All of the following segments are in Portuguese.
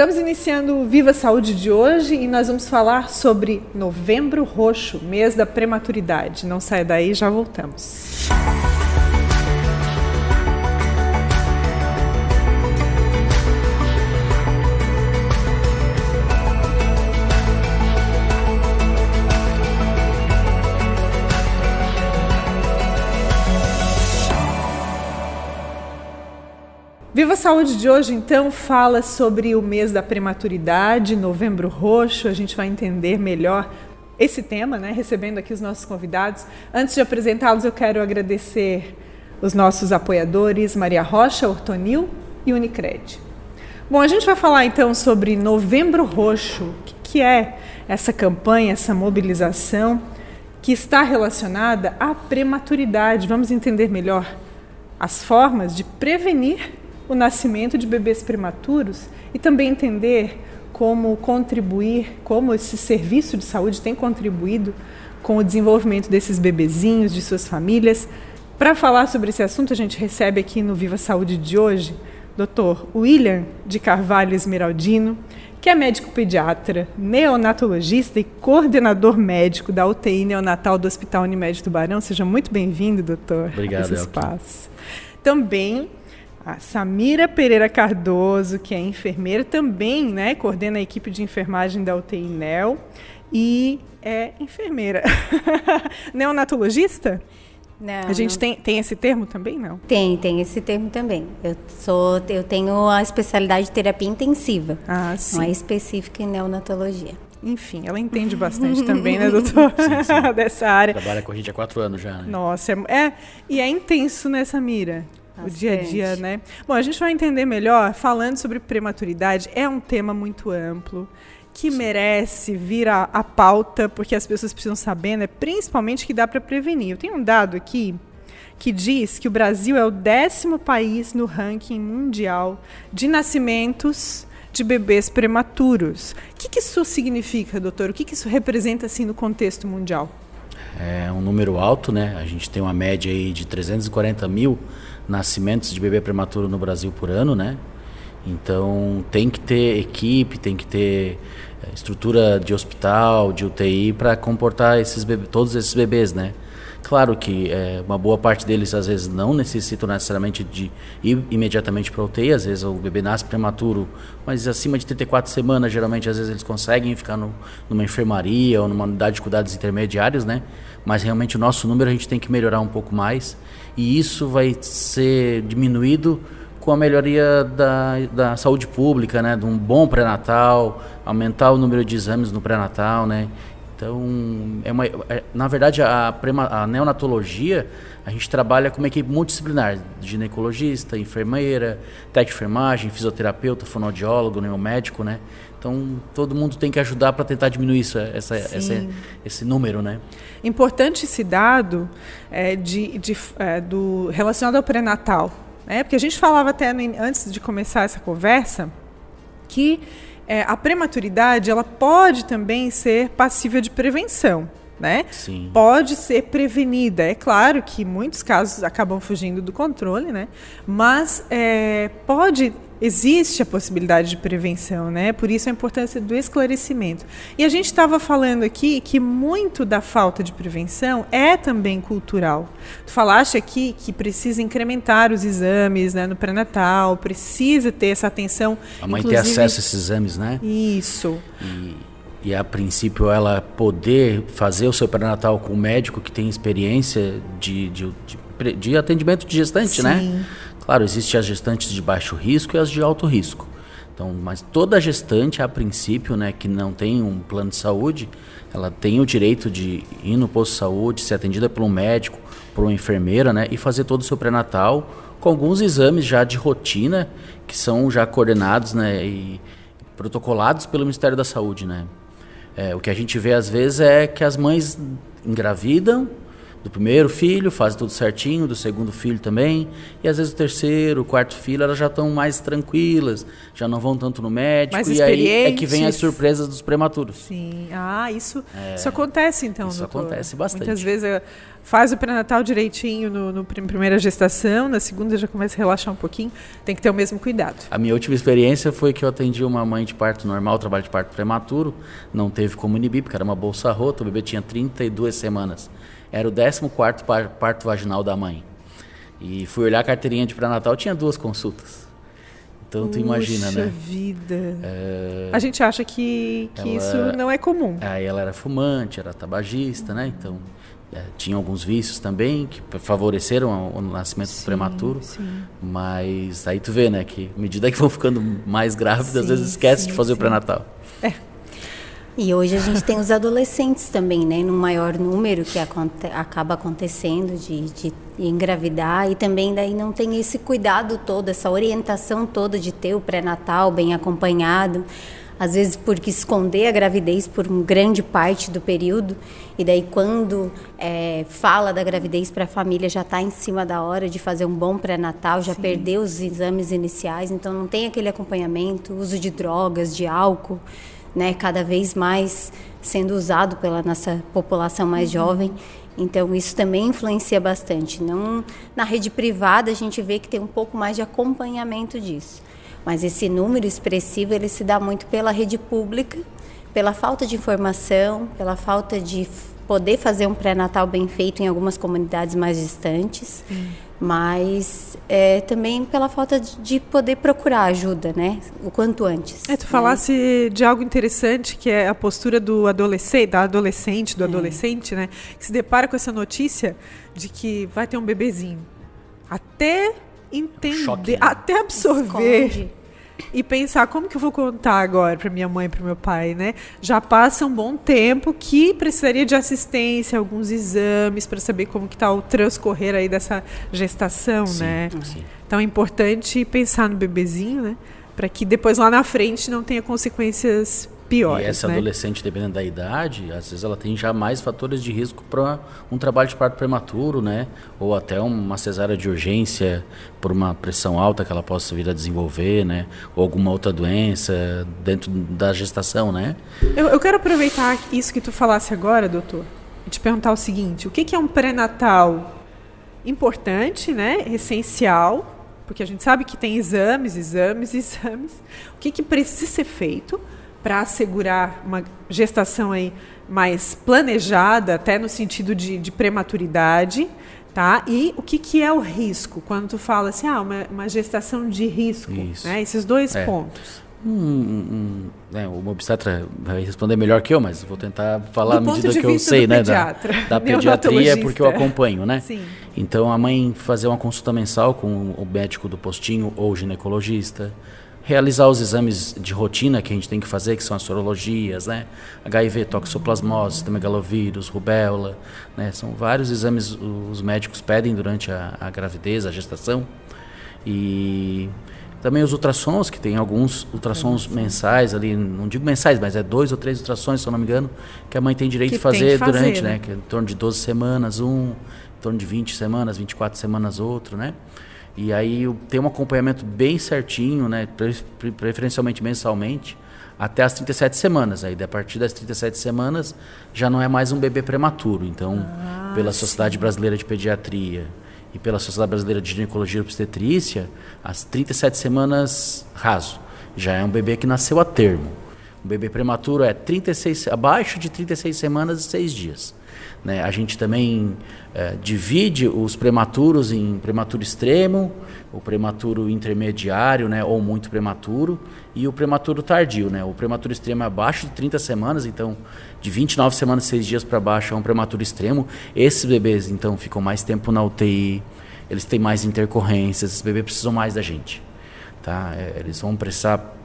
Estamos iniciando o Viva Saúde de hoje e nós vamos falar sobre Novembro Roxo, mês da prematuridade. Não saia daí, já voltamos. Viva Saúde de hoje, então, fala sobre o mês da prematuridade, novembro roxo. A gente vai entender melhor esse tema, né? Recebendo aqui os nossos convidados. Antes de apresentá-los, eu quero agradecer os nossos apoiadores, Maria Rocha, Ortonil e Unicred. Bom, a gente vai falar então sobre Novembro Roxo. O que é essa campanha, essa mobilização que está relacionada à prematuridade? Vamos entender melhor as formas de prevenir o nascimento de bebês prematuros e também entender como contribuir, como esse serviço de saúde tem contribuído com o desenvolvimento desses bebezinhos, de suas famílias. Para falar sobre esse assunto, a gente recebe aqui no Viva Saúde de hoje Dr. William de Carvalho Esmeraldino, que é médico pediatra, neonatologista e coordenador médico da UTI neonatal do Hospital Unimed Tubarão. Seja muito bem-vindo, doutor. Obrigado, esse espaço. Também a Samira Pereira Cardoso, que é enfermeira, também né, coordena a equipe de enfermagem da UTI NEL e é enfermeira. Neonatologista? Não, a gente não. Tem, tem esse termo também, não? Tem, tem esse termo também. Eu, sou, eu tenho a especialidade de terapia intensiva. Ah, sim. Não é específica em neonatologia. Enfim, ela entende bastante também, né, doutor? Sim, sim. Dessa área. Trabalha com a gente há quatro anos já, né? Nossa, é, é e é intenso, né, Samira? Bastante. o dia a dia, né? Bom, a gente vai entender melhor falando sobre prematuridade. É um tema muito amplo que Sim. merece vir à, à, pauta, porque as pessoas precisam saber, né? Principalmente que dá para prevenir. Eu tenho um dado aqui que diz que o Brasil é o décimo país no ranking mundial de nascimentos de bebês prematuros. O que, que isso significa, doutor? O que, que isso representa assim no contexto mundial? É um número alto, né? A gente tem uma média aí de 340 mil nascimentos de bebê prematuro no Brasil por ano, né? Então tem que ter equipe, tem que ter eh, estrutura de hospital, de UTI para comportar esses bebê, todos esses bebês, né? Claro que é, uma boa parte deles às vezes não necessitam necessariamente de ir imediatamente para a UTI, às vezes o bebê nasce prematuro, mas acima de 34 semanas, geralmente às vezes eles conseguem ficar no, numa enfermaria ou numa unidade de cuidados intermediários, né? Mas realmente o nosso número a gente tem que melhorar um pouco mais e isso vai ser diminuído com a melhoria da, da saúde pública, né, de um bom pré-natal, aumentar o número de exames no pré-natal, né. Então, é uma, é, na verdade, a, a neonatologia, a gente trabalha com uma equipe multidisciplinar, ginecologista, enfermeira, técnico de enfermagem, fisioterapeuta, fonoaudiólogo, neomédico, né. Então, todo mundo tem que ajudar para tentar diminuir isso, essa, essa, esse número, né? Importante esse dado é, de, de é, do, relacionado ao pré-natal, né? Porque a gente falava até no, antes de começar essa conversa que é, a prematuridade ela pode também ser passível de prevenção. Né? Sim. Pode ser prevenida. É claro que muitos casos acabam fugindo do controle, né? mas é, pode existe a possibilidade de prevenção, né? Por isso a importância do esclarecimento. E a gente estava falando aqui que muito da falta de prevenção é também cultural. Tu falaste aqui que precisa incrementar os exames né, no pré-natal, precisa ter essa atenção. A mãe ter acesso a esses exames, né? Isso. E, e a princípio ela poder fazer o seu pré-natal com um médico que tem experiência de, de, de, de atendimento de gestante, né? Sim. Claro, existem as gestantes de baixo risco e as de alto risco. Então, mas toda gestante, a princípio, né, que não tem um plano de saúde, ela tem o direito de ir no posto de saúde, ser atendida por um médico, por uma enfermeira, né, e fazer todo o seu pré-natal com alguns exames já de rotina que são já coordenados, né, e protocolados pelo Ministério da Saúde, né. É, o que a gente vê às vezes é que as mães engravidam, do primeiro filho, fazem tudo certinho, do segundo filho também, e às vezes o terceiro, o quarto filho, elas já estão mais tranquilas, já não vão tanto no médico, Mais e aí é que vem as surpresas dos prematuros. Sim. Ah, isso, isso acontece então, isso doutor? acontece bastante. Muitas vezes eh, faz o pré-natal direitinho no, no prim- primeira gestação, na segunda já começa a relaxar um pouquinho. Tem que ter o mesmo cuidado. A minha última experiência foi que eu atendi uma mãe de parto normal, trabalho de parto prematuro, não teve como inibir, porque era uma bolsa rota, o bebê tinha 32 semanas. Era o 14º par- parto vaginal da mãe. E fui olhar a carteirinha de pré-natal, tinha duas consultas. Então tu imagina, Puxa né? vida. É, A gente acha que, que Ela- isso não é comum. Aí ela era fumante, era tabagista, né? Então é, tinha alguns vícios também que favoreceram o, nascimento Sim, prematuro. sim. Mas aí tu vê, né, que à medida que vão ficando mais grávidas, às vezes esquece de sim, fazer o pré-natal. E hoje a gente tem os adolescentes também, né? Num maior número que aconte acaba acontecendo de, de engravidar. E também daí não tem esse cuidado todo, essa orientação toda de ter o pré-natal bem acompanhado. Às vezes porque esconder a gravidez por uma grande parte do período. E daí quando é, fala da gravidez para a família já está em cima da hora de fazer um bom pré-natal, já perdeu os exames iniciais, então não tem aquele acompanhamento, uso de drogas, de álcool né, cada vez mais sendo usado pela nossa população mais jovem. Então isso também influencia bastante. Não na rede privada a gente vê que tem um pouco mais de acompanhamento disso. Mas esse número expressivo ele se dá muito pela rede pública, pela falta de informação, pela falta de poder fazer um pré-natal bem feito em algumas comunidades mais distantes, mas é, também pela falta de, de poder procurar ajuda, né, o quanto antes. É, tu né? falasse de algo interessante, que é a postura do adolescente, da adolescente, É. do adolescente, né? Que se depara com essa notícia de que vai ter um bebezinho. Até entender, Choque, né? até absorver Esconde. E pensar como que eu vou contar agora para minha mãe, para meu pai, né? Já passa um bom tempo que precisaria de assistência, alguns exames para saber como que tá o transcorrer aí dessa gestação, Sim, né? sim. Então é importante pensar no bebezinho, né? Para que depois lá na frente não tenha consequências piores, E essa né? adolescente, dependendo da idade, às vezes ela tem já mais fatores de risco para um trabalho de parto prematuro, né? Ou até uma cesárea de urgência por uma pressão alta que ela possa vir a desenvolver, né? Ou alguma outra doença dentro da gestação, né? Eu, eu quero aproveitar isso que tu falasse agora, doutor, e te perguntar o seguinte: o que, que é um pré-natal importante, né? Essencial, porque a gente sabe que tem exames, exames, exames. O que, que precisa ser feito para assegurar uma gestação aí mais planejada, até no sentido de, de prematuridade, tá? E o que, que é o risco? Quando tu fala assim, ah, uma, uma gestação de risco, né? Esses dois É. pontos. Um, um, né, o obstetra vai responder melhor que eu, mas vou tentar falar à medida que eu sei, né? Da, pediatra, da pediatria, porque eu acompanho, né? Sim. Então a mãe fazer uma consulta mensal com o médico do postinho ou ginecologista, realizar os exames de rotina que a gente tem que fazer, que são as sorologias, né? HIV, toxoplasmose, megalovírus, rubéola, né? São vários exames os médicos pedem durante a, a gravidez, a gestação. E também os ultrassons, que tem alguns ultrassons mensais ali, não digo mensais, mas é dois ou três ultrassons, se eu não me engano, que a mãe tem direito de fazer, fazer, durante, né? né? Que é em torno de 12 semanas um, em torno de 20 semanas, 24 semanas outro, né? E aí tem um acompanhamento bem certinho, né? Pre- pre- Preferencialmente mensalmente, até as 37 semanas. Aí a partir das 37 semanas já não é mais um bebê prematuro. Então, Ah, pela Sociedade Brasileira de Pediatria e pela Sociedade Brasileira de Ginecologia e Obstetrícia, as 37 semanas raso. Já é um bebê que nasceu a termo. Um bebê prematuro é 36, abaixo de 36 semanas e 6 dias. Né? A gente também eh, divide os prematuros em prematuro extremo, o prematuro intermediário, né, ou muito prematuro, e o prematuro tardio. Né? O prematuro extremo é abaixo de 30 semanas, então de 29 semanas e 6 dias para baixo é um prematuro extremo. Esses bebês, então, ficam mais tempo na UTI, eles têm mais intercorrências, esses bebês precisam mais da gente. Tá? Eh, eles vão precisar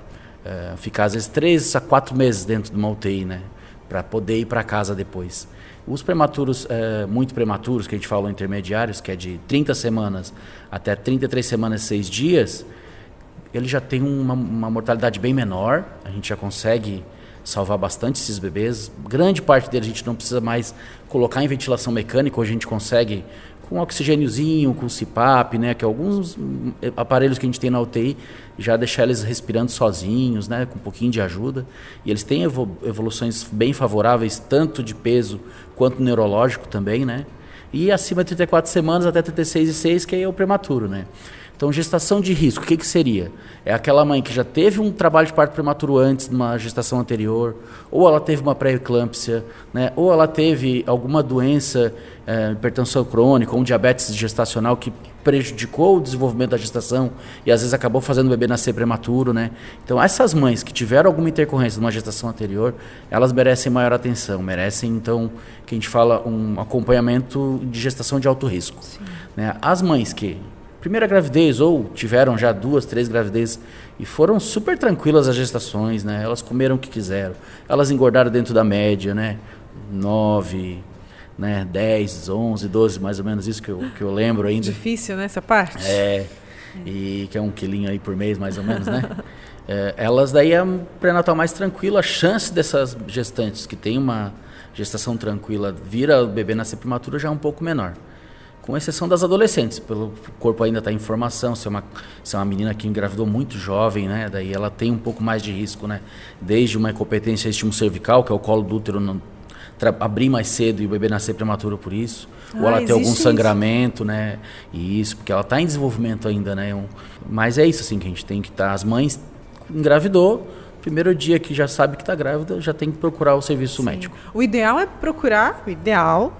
eh, ficar às vezes três a quatro meses dentro de uma UTI, né? Para poder ir para casa depois. Os prematuros, eh, muito prematuros, que a gente falou intermediários, que é de 30 semanas até 33 semanas e 6 dias, ele já tem uma, uma mortalidade bem menor, a gente já consegue salvar bastante esses bebês. Grande parte deles a gente não precisa mais colocar em ventilação mecânica, hoje a gente consegue com oxigêniozinho, com CPAP, né, que alguns aparelhos que a gente tem na UTI já deixar eles respirando sozinhos, né, com um pouquinho de ajuda. E eles têm evoluções bem favoráveis, tanto de peso quanto neurológico também, né? E acima de 34 semanas até 36 e 6, que é o prematuro, né? Então, gestação de risco, o que, que seria? É aquela mãe que já teve um trabalho de parto prematuro antes, numa gestação anterior, ou ela teve uma pré-eclâmpsia, né? ou ela teve alguma doença, é, hipertensão crônica, ou um diabetes gestacional que prejudicou o desenvolvimento da gestação e às vezes acabou fazendo o bebê nascer prematuro, né? Então, essas mães que tiveram alguma intercorrência numa gestação anterior, elas merecem maior atenção, merecem, então, que a gente fala, um acompanhamento de gestação de alto risco. Né? As mães que primeira gravidez ou tiveram já duas, três gravidezes e foram super tranquilas as gestações, né? Elas comeram o que quiseram, elas engordaram dentro da média, né? Nove, né? Dez, onze, doze, mais ou menos isso que eu, que eu lembro ainda. Difícil, né? Essa parte. É, e que é um quilinho aí por mês, mais ou menos, né? É, elas daí é um pré-natal mais tranquilo, a chance dessas gestantes que tem uma gestação tranquila vira o bebê nascer prematuro já é um pouco menor com exceção das adolescentes, pelo corpo ainda está em formação, se é, uma, se é uma menina que engravidou muito jovem, né, daí ela tem um pouco mais de risco, né, desde uma incompetência estímulo cervical, que é o colo do útero não, abrir mais cedo e o bebê nascer prematuro por isso, ah, ou ela ter algum sangramento, isso. né, e isso, porque ela está em desenvolvimento ainda, né, um, mas é isso assim que a gente tem que estar, tá, as mães engravidou, primeiro dia que já sabe que está grávida, já tem que procurar o serviço Sim. médico. O ideal é procurar, o ideal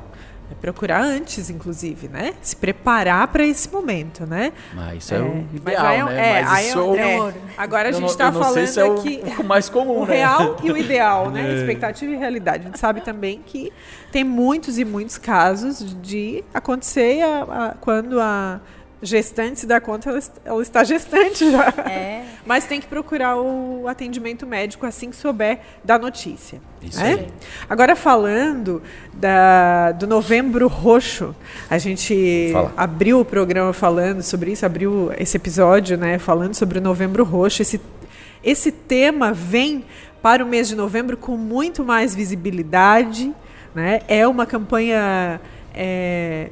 procurar antes, inclusive, né? Se preparar para esse momento, né? Mas isso é, é o ideal, é, né? É, mas isso é, é, Agora a gente está falando se é aqui o, o mais comum, o né? real e o ideal, né? É. Expectativa e realidade. A gente sabe também que tem muitos e muitos casos de acontecer a, a, quando a gestante se dá conta, ela, ela está gestante já. É. Mas tem que procurar o atendimento médico assim que souber da notícia. Isso é? aí. Agora falando da, do Novembro Roxo, a gente Fala. abriu o programa falando sobre isso, abriu esse episódio, né, falando sobre o Novembro Roxo. Esse, esse tema vem para o mês de novembro com muito mais visibilidade, né? É uma campanha é,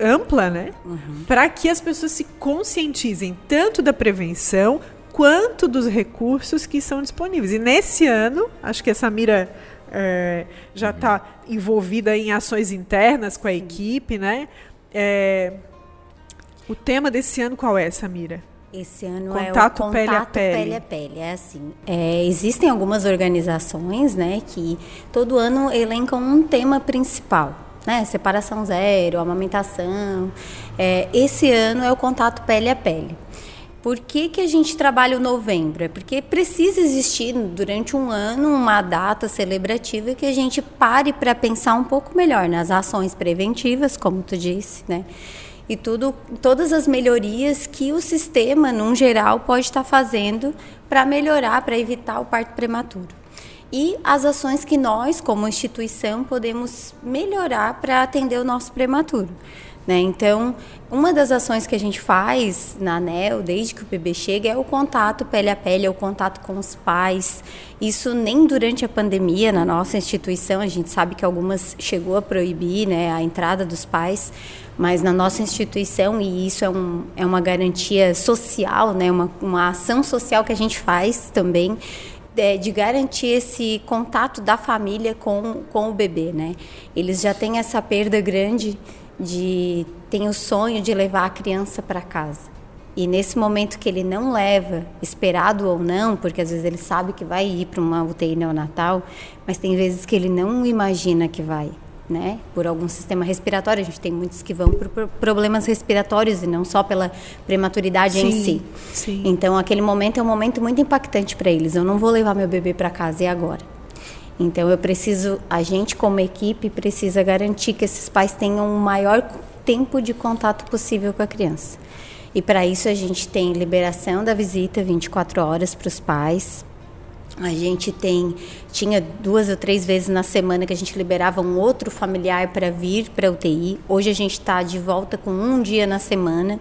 ampla, né? Uhum. Para que as pessoas se conscientizem tanto da prevenção quanto dos recursos que são disponíveis. E nesse ano, acho que a Samira é, já está uhum. envolvida em ações internas com a Sim. equipe, né? É, o tema desse ano qual é, Samira? Esse ano contato é o contato pele a pele. pele, a pele. É assim, é, existem algumas organizações, né, que todo ano elencam um tema principal né? Separação zero, amamentação. É, esse ano é o contato pele a pele. Por que, que a gente trabalha o novembro? É porque precisa existir durante um ano uma data celebrativa que a gente pare para pensar um pouco melhor nas ações preventivas, como tu disse, né? E tudo, todas as melhorias que o sistema, num geral, pode estar fazendo para melhorar, para evitar o parto prematuro e as ações que nós, como instituição, podemos melhorar para atender o nosso prematuro. Né? Então, uma das ações que a gente faz na ANEL, desde que o bebê chega, é o contato pele a pele, é o contato com os pais. Isso nem durante a pandemia, na nossa instituição, a gente sabe que algumas chegou a proibir né, a entrada dos pais, mas na nossa instituição, e isso é, um, é uma garantia social, né, uma, uma ação social que a gente faz também, é, de garantir esse contato da família com, com o bebê, né? Eles já têm essa perda grande de tem o sonho de levar a criança para casa. E nesse momento que ele não leva, esperado ou não, porque às vezes ele sabe que vai ir para uma UTI neonatal, mas tem vezes que ele não imagina que vai né, por algum sistema respiratório. A gente tem muitos que vão por problemas respiratórios e não só pela prematuridade sim, em si. Sim. Então, aquele momento é um momento muito impactante para eles. Eu não vou levar meu bebê para casa e agora. Então, eu preciso, a gente como equipe precisa garantir que esses pais tenham o maior tempo de contato possível com a criança. E para isso a gente tem liberação da visita 24 horas para os pais, a gente tem tinha duas ou três vezes na semana que a gente liberava um outro familiar para vir para a UTI. Hoje a gente está de volta com um dia na semana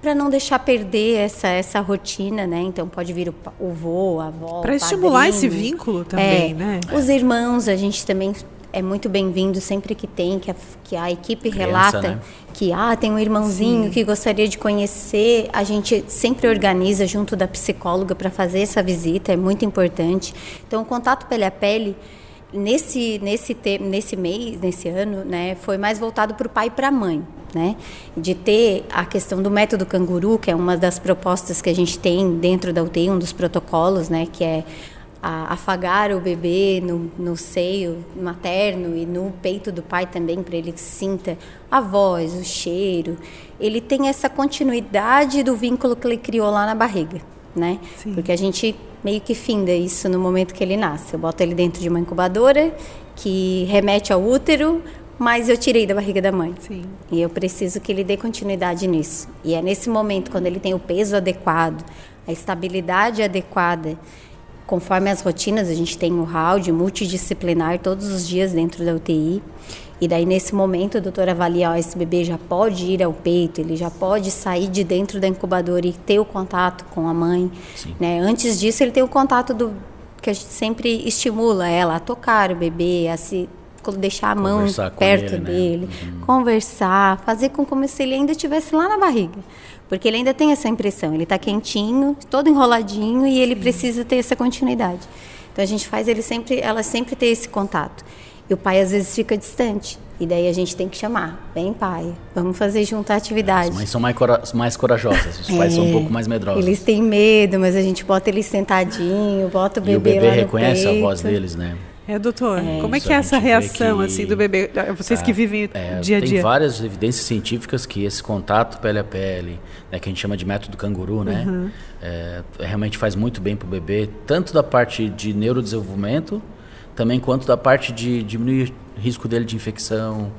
para não deixar perder essa, essa rotina, né? Então pode vir o, o vô, a avó. Para estimular esse vínculo também, é, né? Os irmãos, a gente também é muito bem-vindo sempre que tem, que a, que a equipe Criança, relata né? que ah, tem um irmãozinho Sim. que gostaria de conhecer. A gente sempre organiza junto da psicóloga para fazer essa visita, é muito importante. Então, o contato pele a pele nesse nesse te, nesse mês, nesse ano, né, foi mais voltado para o pai e para a mãe, né, de ter a questão do método canguru, que é uma das propostas que a gente tem dentro da UTI, um dos protocolos, né, que é a, afagar o bebê no, no seio materno e no peito do pai também, para ele que sinta a voz, o cheiro. Ele tem essa continuidade do vínculo que ele criou lá na barriga, né? Sim. Porque a gente meio que finda isso no momento que ele nasce. Eu boto ele dentro de uma incubadora que remete ao útero, mas eu tirei da barriga da mãe. Sim. E eu preciso que ele dê continuidade nisso. E é nesse momento, quando ele tem o peso adequado, a estabilidade adequada, conforme as rotinas, a gente tem o round multidisciplinar todos os dias dentro da UTI. E daí, nesse momento, o doutor avalia, ó, esse bebê já pode ir ao peito, ele já pode sair de dentro da incubadora e ter o contato com a mãe. Né? Antes disso, ele tem o contato do que a gente sempre estimula ela a tocar o bebê, a se deixar a mão perto ele, né? dele, uhum. conversar, fazer com como se ele ainda estivesse lá na barriga. Porque ele ainda tem essa impressão, ele está quentinho, todo enroladinho e ele Sim. precisa ter essa continuidade. Então a gente faz ele sempre, ela sempre ter esse contato. E o pai às vezes fica distante. E daí a gente tem que chamar. Vem, pai, vamos fazer junto a atividade. As mães são mais, cora mais corajosas, os é, pais são um é, pouco mais medrosos. Eles têm medo, mas a gente bota eles sentadinho, bota o bebê. E o bebê reconhece a voz deles, né? É, doutor, é, como é que é essa reação que, assim do bebê? Vocês que vivem é, dia a dia. Tem várias evidências científicas que esse contato pele a pele, né, que a gente chama de método canguru, né, uhum. é, realmente faz muito bem para o bebê, tanto da parte de neurodesenvolvimento, também quanto da parte de diminuir o risco dele de infecção,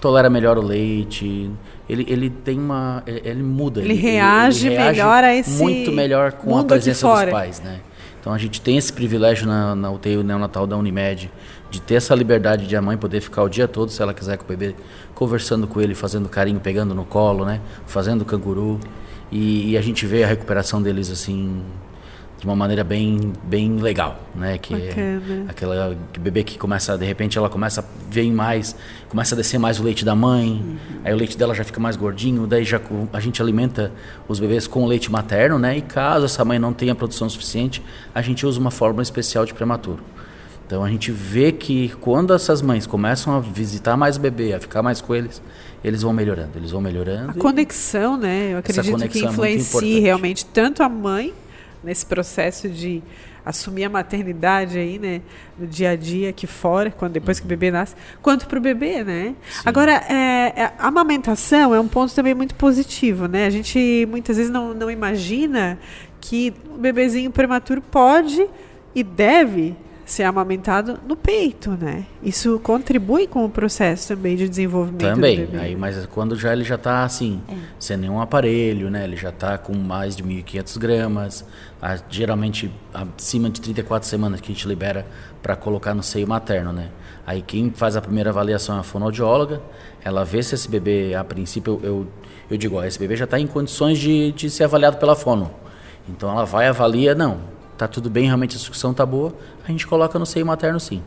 tolera melhor o leite, ele, ele tem uma, ele muda, ele, ele, reage, ele reage melhor a esse muito melhor com a presença dos pais, né? Então a gente tem esse privilégio na, na UTI neonatal da Unimed de ter essa liberdade de a mãe poder ficar o dia todo, se ela quiser, com o bebê, conversando com ele, fazendo carinho, pegando no colo, né? Fazendo canguru. E, e a gente vê a recuperação deles assim de uma maneira bem bem legal, né? Que é aquela que bebê que começa de repente ela começa a mais, começa a descer mais o leite da mãe, uhum. aí o leite dela já fica mais gordinho, daí já a gente alimenta os bebês com leite materno, né? E caso essa mãe não tenha produção suficiente, a gente usa uma fórmula especial de prematuro. Então a gente vê que quando essas mães começam a visitar mais o bebê, a ficar mais com eles, eles vão melhorando, eles vão melhorando. A conexão, né? Eu acredito que influencia é realmente tanto a mãe nesse processo de assumir a maternidade aí, né, no dia a dia aqui fora, quando depois que o bebê nasce, quanto para o bebê, né? Sim. Agora, é, é, a amamentação é um ponto também muito positivo, né? A gente muitas vezes não, não imagina que o bebezinho prematuro pode e deve ser amamentado no peito, né? Isso contribui com o processo também de desenvolvimento também, do bebê. Aí, mas quando já ele já está assim, é. sem nenhum aparelho, né? Ele já está com mais de 1.500 gramas, a, geralmente acima de 34 semanas que a gente libera para colocar no seio materno, né? Aí quem faz a primeira avaliação é a fonoaudióloga, ela vê se esse bebê, a princípio, eu, eu, eu digo, ó, esse bebê já está em condições de, de ser avaliado pela fono. Então ela vai avalia, não, tá tudo bem, realmente a sucção tá boa, a gente coloca no seio materno sim.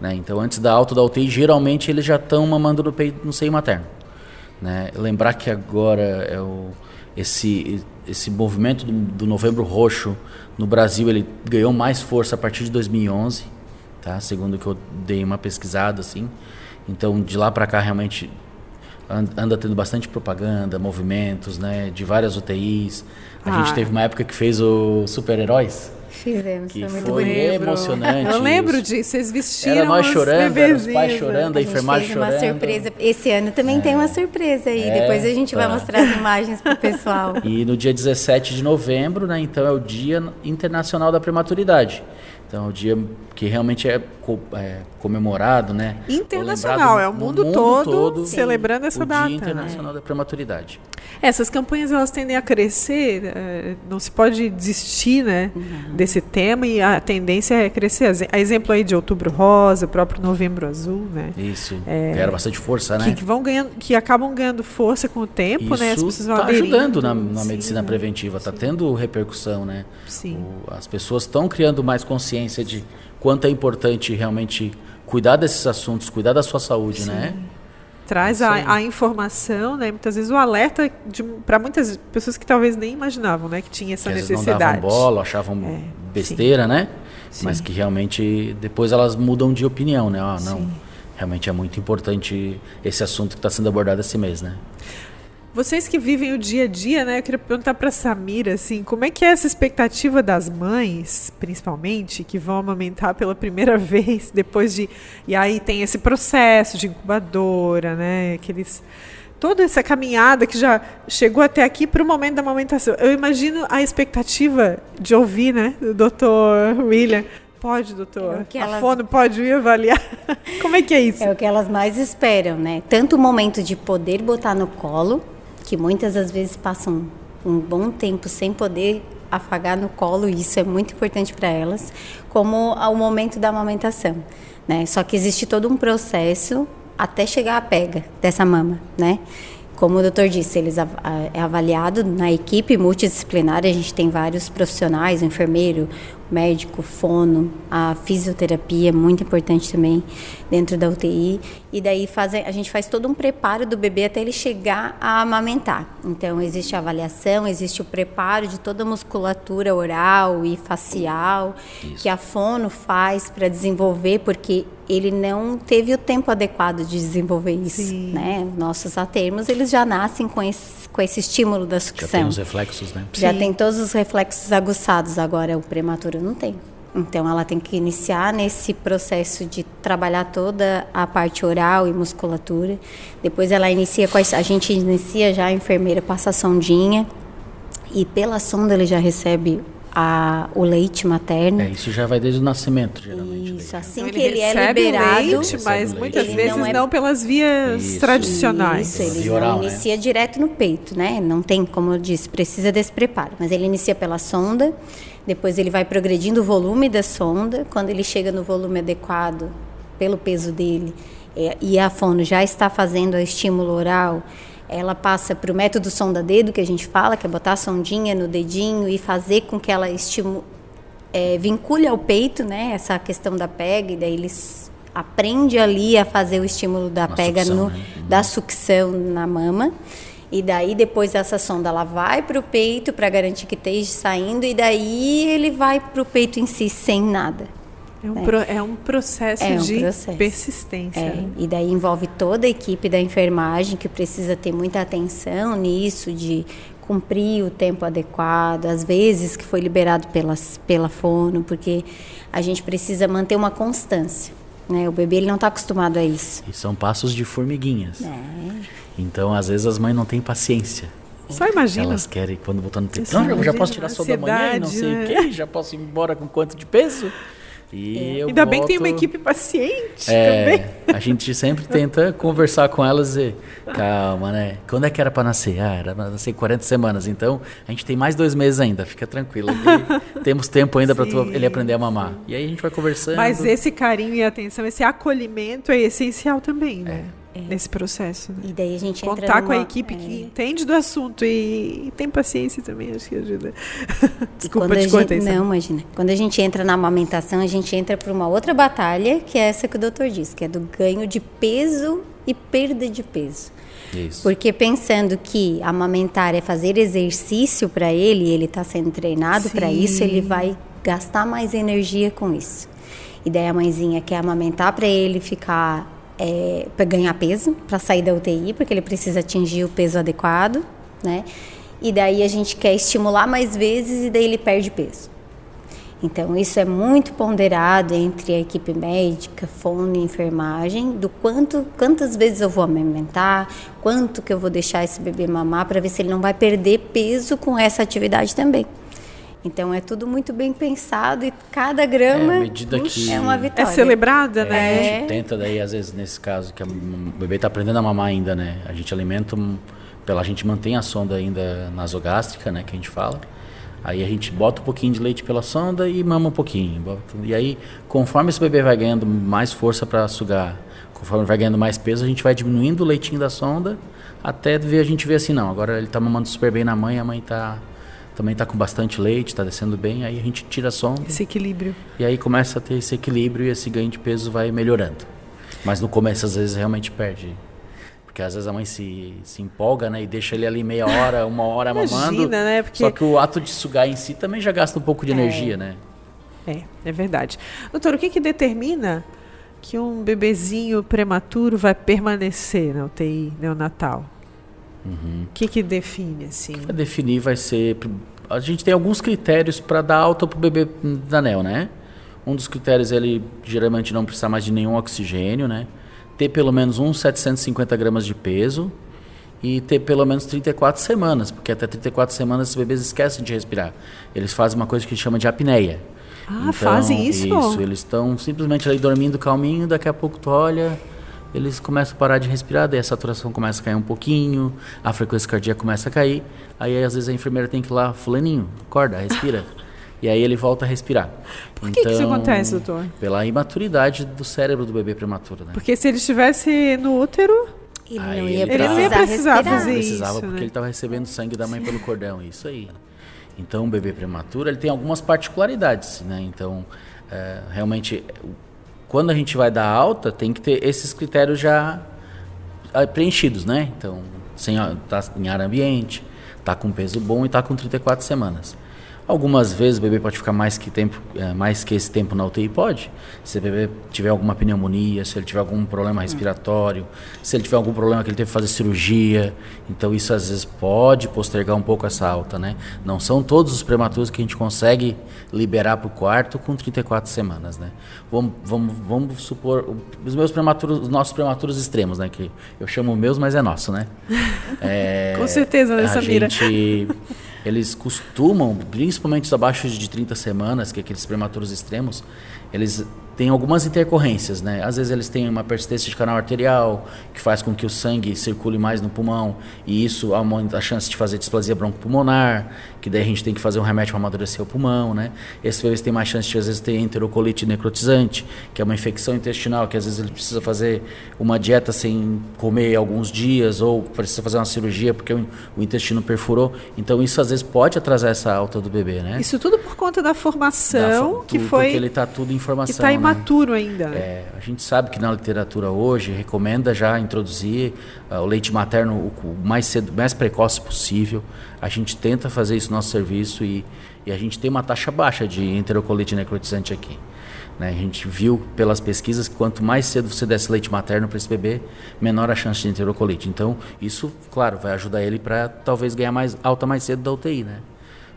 Né? Então, antes da alta da UTI, geralmente eles já estão mamando no, peito, no seio materno. Né? Lembrar que agora é o, esse, esse movimento do, do, Novembro Roxo no Brasil ele ganhou mais força a partir de 2011, tá? segundo que eu dei uma pesquisada assim. Então, de lá para cá, realmente anda tendo bastante propaganda, movimentos, né, de várias UTIs. A ah. gente teve uma época que fez o Super-Heróis. Fizemos, que foi, foi emocionante. Eu lembro disso, vocês vestiram Era nós chorando, era os pais chorando, a, a enfermagem chorando. uma surpresa. Esse ano também é. tem uma surpresa aí, é, depois a gente tá. vai mostrar as imagens para o pessoal. E no dia 17 de novembro, né, então é o Dia Internacional da Prematuridade. Então, é o dia que realmente é, é comemorado, né? Internacional, é o mundo, mundo todo, todo, celebrando essa o data. Dia Internacional né? da Prematuridade. Essas campanhas elas tendem a crescer, eh, não se pode desistir né, desse tema e a tendência é crescer. A exemplo aí de Outubro Rosa, próprio Novembro Azul, né? Isso. É, Ganharam bastante força, né? Que, que, vão ganhando, que acabam ganhando força com o tempo, Isso né? As pessoas vão tá ajudando na, na sim, medicina preventiva, está tendo repercussão, né? Sim. O, as pessoas estão criando mais consciência de quanto é importante realmente cuidar desses assuntos, cuidar da sua saúde, sim. né? traz a, a, informação, né? Muitas vezes o alerta para muitas pessoas que talvez nem imaginavam, né? Que tinha essa que necessidade. Não davam bola, achavam é, besteira, sim. né? Sim. Mas que realmente depois elas mudam de opinião, né? Ah, não, realmente é muito importante esse assunto que está sendo abordado esse mês, né? Vocês que vivem o dia a dia, né? Eu queria perguntar para Samira, assim, como é que é essa expectativa das mães, principalmente, que vão amamentar pela primeira vez depois de e aí tem esse processo de incubadora, né? Aqueles toda essa caminhada que já chegou até aqui para o momento da amamentação. Eu imagino a expectativa de ouvir, né, do doutor William. Pode, doutor. É a elas... fono pode ir avaliar. Como é que é isso? É o que elas mais esperam, né? Tanto o momento de poder botar no colo, que muitas das vezes passam um bom tempo sem poder afagar no colo, e isso é muito importante para elas, como ao momento da amamentação, né? Só que existe todo um processo até chegar à pega dessa mama, né? Como o doutor disse, eles é avaliado na equipe multidisciplinar, a gente tem vários profissionais, o enfermeiro, médico, fono, a fisioterapia, muito importante também dentro da UTI. E daí faz, a gente faz todo um preparo do bebê até ele chegar a amamentar. Então, existe a avaliação, existe o preparo de toda a musculatura oral e facial Isso. que a fono faz para desenvolver, porque ele não teve o tempo adequado de desenvolver isso, Sim. né? Nossos atermos, eles já nascem com esse, com esse estímulo da sucção. Já tem os reflexos, né? Já Sim. tem todos os reflexos aguçados, agora o prematuro não tem. Então ela tem que iniciar nesse processo de trabalhar toda a parte oral e musculatura. Depois ela inicia com a, a gente inicia já a enfermeira passa a sondinha e pela sonda ele já recebe a, o leite materno. É, isso já vai desde o nascimento, geralmente. Isso, assim então, que ele, ele é liberado. Leite, mas muitas vezes não, é... não, pelas vias isso, tradicionais. Isso, ele oral, não inicia né? direto no peito, né? Não tem, como eu disse, precisa desse preparo. Mas ele inicia pela sonda, depois ele vai progredindo o volume da sonda. Quando ele chega no volume adequado, pelo peso dele, é, e a fono já está fazendo o estímulo oral, ela passa para o método sonda-dedo, que a gente fala, que é botar a sondinha no dedinho e fazer com que ela é, vincule ao peito, né? Essa questão da pega, e daí eles aprende ali a fazer o estímulo da Uma pega, sucção, no, né? da sucção na mama. E daí depois essa sonda ela vai para o peito para garantir que esteja saindo e daí ele vai para o peito em si sem nada. É um, pro, é um processo é um de processo. persistência. É, né? E daí envolve toda a equipe da enfermagem que precisa ter muita atenção nisso, de cumprir o tempo adequado, às vezes que foi liberado pelas, pela fono, porque a gente precisa manter uma constância. Né? O bebê ele não está acostumado a isso. E são passos de formiguinhas. É. Então, às vezes, as mães não têm paciência. Só imagina. Elas querem, quando botar no peito, não, já posso tirar só da manhã e não sei né? o quê, já posso ir embora com quanto de peso. E é. Ainda bem que tem uma equipe paciente é, também. A gente sempre tenta conversar com elas e calma, né? Quando é que era para nascer? Ah, era para nascer 40 semanas. Então, a gente tem mais dois meses ainda, fica tranquilo. temos tempo ainda para ele aprender a mamar. Sim. E aí a gente vai conversando. Mas esse carinho e atenção, esse acolhimento é essencial também, né? É é. nesse processo. Né? E daí a gente Contar numa, com a equipe é. que entende do assunto e, e, tem paciência também, acho que ajuda. Desculpa te cortar isso. Não, imagina. Quando a gente entra na amamentação, a gente entra para uma outra batalha, que é essa que o doutor disse, que é do ganho de peso e perda de peso. Isso. Porque pensando que amamentar é fazer exercício para ele, ele está sendo treinado para isso, ele vai gastar mais energia com isso. E daí a mãezinha quer amamentar para ele ficar é, para ganhar peso, para sair da UTI, porque ele precisa atingir o peso adequado, né? E daí a gente quer estimular mais vezes e daí ele perde peso. Então, isso é muito ponderado entre a equipe médica, fono e enfermagem, do quanto, quantas vezes eu vou amamentar, quanto que eu vou deixar esse bebê mamar, para ver se ele não vai perder peso com essa atividade também. Então é tudo muito bem pensado e cada grama é, que é uma vitória. É celebrada, é, né? A gente tenta daí, às vezes, nesse caso, que o bebê está aprendendo a mamar ainda, né? A gente alimenta Pela a gente mantém a sonda ainda nasogástrica, né, que a gente fala. Aí a gente bota um pouquinho de leite pela sonda e mama um pouquinho. E aí, conforme esse bebê vai ganhando mais força para sugar, conforme vai ganhando mais peso, a gente vai diminuindo o leitinho da sonda até ver a gente ver assim, não, agora ele está mamando super bem na mãe, a mãe está também está com bastante leite, está descendo bem, aí a gente tira a sonda. Esse equilíbrio. E aí começa a ter esse equilíbrio e esse ganho de peso vai melhorando. Mas no começo às vezes realmente perde porque às vezes a mãe se, se empolga, né? E deixa ele ali meia hora, uma hora Imagina, mamando. Né? Porque... Só que o ato de sugar em si também já gasta um pouco de é. energia, né? É, é verdade. Doutor, o que, que determina que um bebezinho prematuro vai permanecer na UTI neonatal? Uhum. O que, que define, assim? Vai definir vai ser... A gente tem alguns critérios para dar alta para o bebê da NEL, né? Um dos critérios é ele geralmente não precisar mais de nenhum oxigênio, né? ter pelo menos uns 750 gramas de peso e ter pelo menos 34 semanas, porque até 34 semanas os bebês esquecem de respirar. Eles fazem uma coisa que chama de apneia. Ah, então, fazem isso? Isso, eles estão simplesmente ali dormindo calminho, daqui a pouco tu olha, eles começam a parar de respirar, daí a saturação começa a cair um pouquinho, a frequência cardíaca começa a cair, aí às vezes a enfermeira tem que ir lá, fulaninho, acorda, respira. e aí ele volta a respirar. Por que, então, que isso então, acontece, doutor? Pela imaturidade do cérebro do bebê prematuro, né? Porque se ele estivesse no útero, ele não ia, ele não ia precisar respirar. fazer precisava isso, porque né? ele estava recebendo sangue da mãe pelo cordão, isso aí. Então, o bebê prematuro, ele tem algumas particularidades, né? Então, é, realmente, quando a gente vai dar alta, tem que ter esses critérios já é, preenchidos, né? Então, sem tá em ar ambiente, tá com peso bom e tá com 34 semanas. Algumas vezes o bebê pode ficar mais que, tempo, é, mais que esse tempo na UTI, pode. Se o bebê tiver alguma pneumonia, se ele tiver algum problema respiratório, se ele tiver algum problema que ele teve que fazer cirurgia. Então isso às vezes pode postergar um pouco essa alta, né? Não são todos os prematuros que a gente consegue liberar para o quarto com 34 semanas, né? Vamos, vamos, vamos supor, os meus prematuros, os nossos prematuros extremos, né? Que eu chamo meus, mas é nosso, né? É, com certeza, né, Samira? A gente eles costumam, principalmente os abaixo de 30 semanas, que é aqueles prematuros extremos, eles tem algumas intercorrências, né? Às vezes eles têm uma persistência de canal arterial, que faz com que o sangue circule mais no pulmão, e isso aumenta a chance de fazer displasia broncopulmonar, que daí a gente tem que fazer um remédio para amadurecer o pulmão, né? Esses bebês têm mais chance de às vezes ter enterocolite necrotizante, que é uma infecção intestinal, que às vezes ele precisa fazer uma dieta sem comer alguns dias, ou precisa fazer uma cirurgia porque o, o intestino perfurou. Então isso às vezes pode atrasar essa alta do bebê, né? Isso tudo por conta da formação da, que foi... Porque ele está tudo em formação, tá imaturo ainda. É, a gente sabe que na literatura hoje recomenda já introduzir uh, o leite materno o, o, mais cedo, mais precoce possível. A gente tenta fazer isso nosso serviço e, e a gente tem uma taxa baixa de enterocolite necrotizante aqui. Né? A gente viu pelas pesquisas que quanto mais cedo você desse leite materno para esse bebê, menor a chance de enterocolite. Então, isso, claro, vai ajudar ele para talvez ganhar mais alta mais cedo da UTI, né?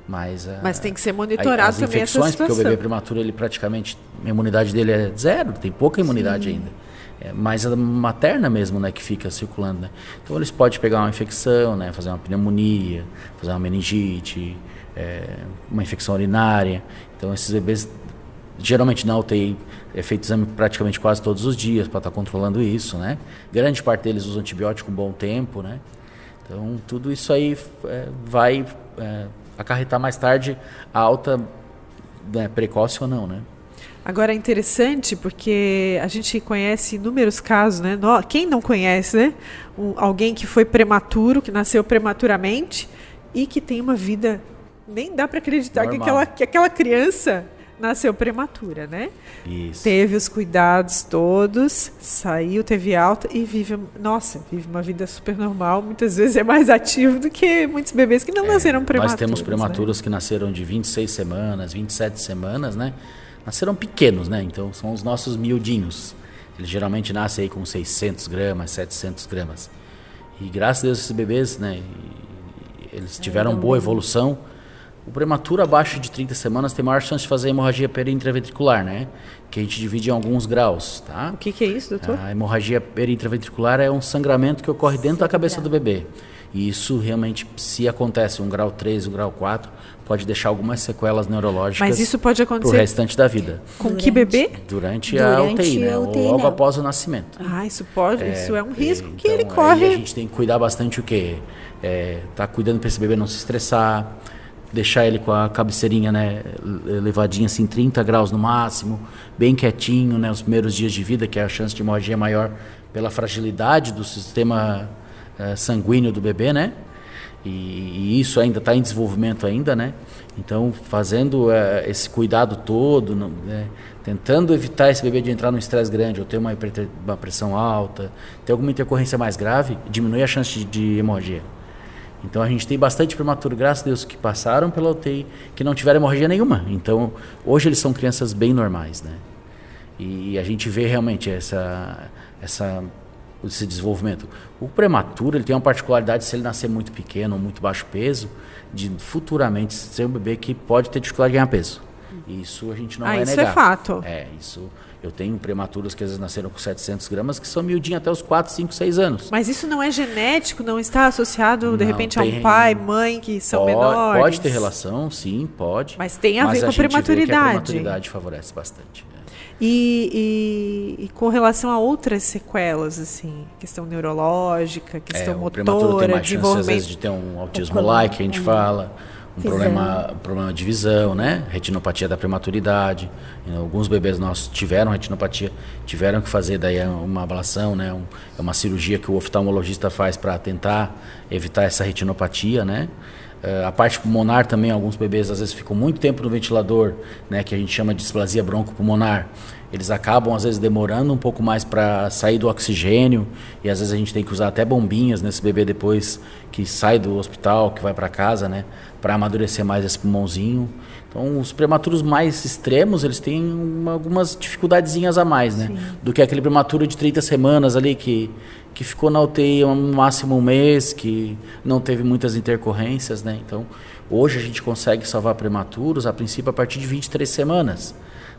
Mas, Mas tem que ser monitorado as também infecções, porque o bebê prematuro, ele praticamente, a imunidade dele é zero, tem pouca imunidade Sim. ainda. É mais a materna mesmo, né, que fica circulando, né? Então eles podem pegar uma infecção, né, fazer uma pneumonia, fazer uma meningite, é, uma infecção urinária. Então esses bebês, geralmente na UTI, é feito exame praticamente quase todos os dias para estar tá controlando isso, né? Grande parte deles usa antibiótico um bom tempo, né? Então tudo isso aí é, vai é, acarretar mais tarde a alta né, precoce ou não, né? Agora é interessante porque a gente conhece inúmeros casos, né? Quem não conhece, né? Um, alguém que foi prematuro, que nasceu prematuramente e que tem uma vida. Nem dá para acreditar que aquela, que aquela criança nasceu prematura, né? Isso. Teve os cuidados todos, saiu, teve alta e vive, nossa, vive uma vida super normal. Muitas vezes é mais ativo do que muitos bebês que não é, nasceram prematuros. Nós temos prematuros né? que nasceram de 26 semanas, 27 semanas, né? Nasceram pequenos, né? Então são os nossos miudinhos. Eles geralmente nascem aí com 600 gramas, 700 gramas. E graças a Deus esses bebês, né? Eles tiveram boa evolução o prematuro abaixo de 30 semanas tem maior chance de fazer hemorragia perintraventricular, né? Que a gente divide em alguns graus, tá? O que, que é isso, doutor? A hemorragia perintraventricular é um sangramento que ocorre dentro da cabeça do bebê. E isso realmente, se acontece um grau 3, um grau 4, pode deixar algumas sequelas neurológicas Mas isso pode acontecer pro restante da vida. com Durante- que bebê? Durante, a Durante UTI, né? a Ou UTI, logo não. após o nascimento. Ah, isso pode, isso é um risco que Então, ele aí corre. a gente tem que cuidar bastante o quê? É, tá cuidando para esse bebê não se estressar, deixar ele com a cabeceirinha, né, levadinha assim 30 graus no máximo, bem quietinho, né, os primeiros dias de vida, que a chance de hemorragia é maior pela fragilidade do sistema eh, sanguíneo do bebê, né? E, e isso ainda está em desenvolvimento ainda, né? Então, fazendo eh, esse cuidado todo, né, tentando evitar esse bebê de entrar num estresse grande ou ter uma, uma pressão alta, ter alguma intercorrência mais grave, diminui a chance de, de hemorragia. Então a gente tem bastante prematuro, graças a Deus, que passaram pela UTI, que não tiveram hemorragia nenhuma. Então, hoje eles são crianças bem normais, né? E a gente vê realmente essa, essa, esse desenvolvimento. O prematuro ele tem uma particularidade, se ele nascer muito pequeno ou muito baixo peso, de futuramente ser um bebê que pode ter dificuldade de ganhar peso. Isso a gente não Ah, vai isso é negar. fato. É, isso. Eu tenho prematuros que às vezes nasceram com 700 gramas, que são miudinhos até os 4, 5, 6 anos. Mas isso não é genético, não está associado, de Não, repente, a um tem- pai, mãe que são pode, menores? Pode ter relação, sim, pode. Mas tem a ver com a que prematuridade. a prematuridade favorece bastante. E, e- e com relação a outras sequelas, assim, questão neurológica, questão É, o prematuro tem motora, mais chance, às desenvolvimento. vezes, de ter um autismo Ocular, like, que a gente é. fala. Um problema, problema de visão, né? Retinopatia da prematuridade. Alguns bebês nossos tiveram retinopatia, tiveram que fazer daí uma ablação, né? Um- é uma cirurgia que o oftalmologista faz para tentar evitar essa retinopatia, né? Eh, a parte pulmonar também, alguns bebês às vezes ficam muito tempo no ventilador, né? Que a gente chama de displasia broncopulmonar. Eles acabam às vezes demorando um pouco mais para sair do oxigênio e às vezes a gente tem que usar até bombinhas nesse bebê depois que sai do hospital, que vai para casa, né, para amadurecer mais esse pulmãozinho. Então, os prematuros mais extremos, eles têm uma- algumas dificuldadezinhas a mais, né, do que aquele prematuro de 30 semanas ali que que ficou na UTI no máximo um mês, que não teve muitas intercorrências, né? Então, hoje a gente consegue salvar prematuros a princípio a partir de 23 semanas,